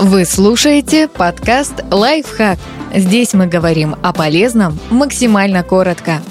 Вы слушаете подкаст «Лайфхак». Здесь мы говорим о полезном максимально коротко.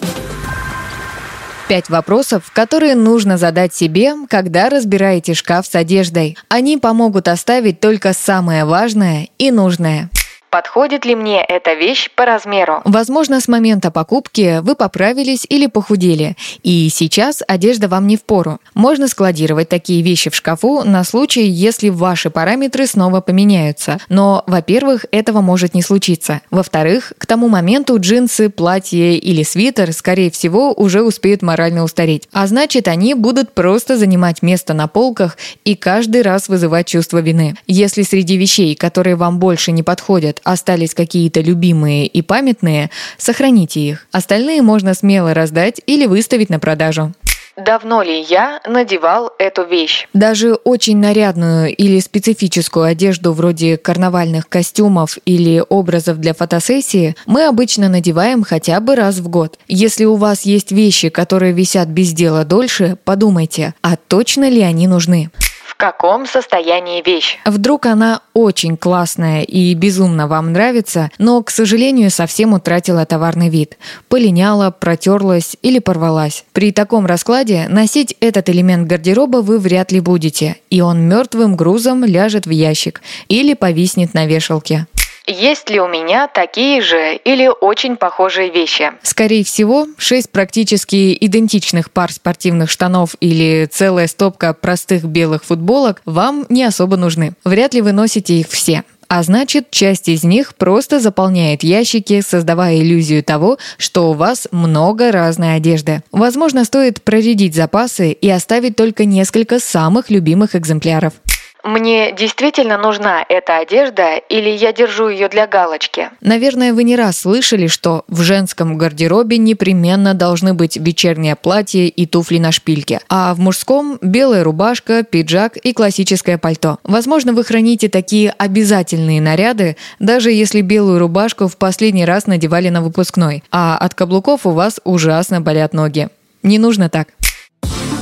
Пять вопросов, которые нужно задать себе, когда разбираете шкаф с одеждой. Они помогут оставить только самое важное и нужное. Подходит ли мне эта вещь по размеру? Возможно, с момента покупки вы поправились или похудели, и сейчас одежда вам не в пору. Можно складировать такие вещи в шкафу на случай, если ваши параметры снова поменяются. Но, во-первых, этого может не случиться. Во-вторых, к тому моменту джинсы, платье или свитер, скорее всего, уже успеют морально устареть. А значит, они будут просто занимать место на полках и каждый раз вызывать чувство вины. Если среди вещей, которые вам больше не подходят, остались какие-то любимые и памятные, сохраните их. Остальные можно смело раздать или выставить на продажу. Давно ли я надевал эту вещь? Даже очень нарядную или специфическую одежду вроде карнавальных костюмов или образов для фотосессии мы обычно надеваем хотя бы раз в год. Если у вас есть вещи, которые висят без дела дольше, подумайте, а точно ли они нужны? Каком состоянии вещь. Вдруг она очень классная и безумно вам нравится, но, к сожалению, совсем утратила товарный вид. Полиняла, протерлась или порвалась. При таком раскладе носить этот элемент гардероба вы вряд ли будете, и он мертвым грузом ляжет в ящик или повиснет на вешалке. Есть ли у меня такие же или очень похожие вещи? Скорее всего, шесть практически идентичных пар спортивных штанов или целая стопка простых белых футболок вам не особо нужны. Вряд ли вы носите их все. А значит, часть из них просто заполняет ящики, создавая иллюзию того, что у вас много разной одежды. Возможно, стоит проредить запасы и оставить только несколько самых любимых экземпляров. Мне действительно нужна эта одежда или я держу ее для галочки? Наверное, вы не раз слышали, что в женском гардеробе непременно должны быть вечернее платье и туфли на шпильке, а в мужском – белая рубашка, пиджак и классическое пальто. Возможно, вы храните такие обязательные наряды, даже если белую рубашку в последний раз надевали на выпускной, а от каблуков у вас ужасно болят ноги. Не нужно так.